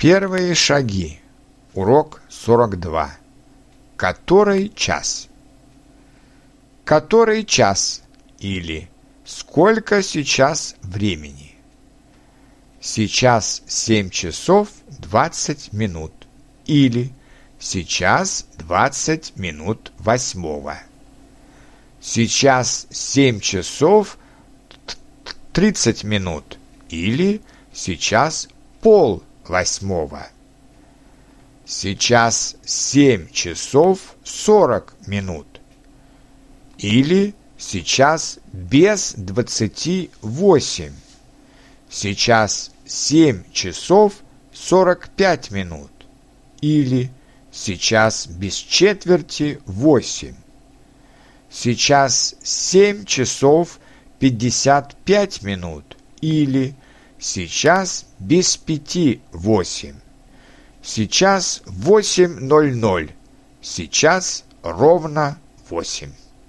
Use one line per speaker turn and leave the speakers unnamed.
Первые шаги. Урок 42. Который час? Который час или сколько сейчас времени? Сейчас 7 часов 20 минут или сейчас 20 минут восьмого. Сейчас 7 часов 30 минут или сейчас пол восьмого. Сейчас семь часов сорок минут. Или сейчас без двадцати восемь. Сейчас семь часов сорок пять минут. Или сейчас без четверти восемь. Сейчас семь часов пятьдесят пять минут. Или Сейчас без пяти восемь. Сейчас восемь ноль ноль. Сейчас ровно восемь.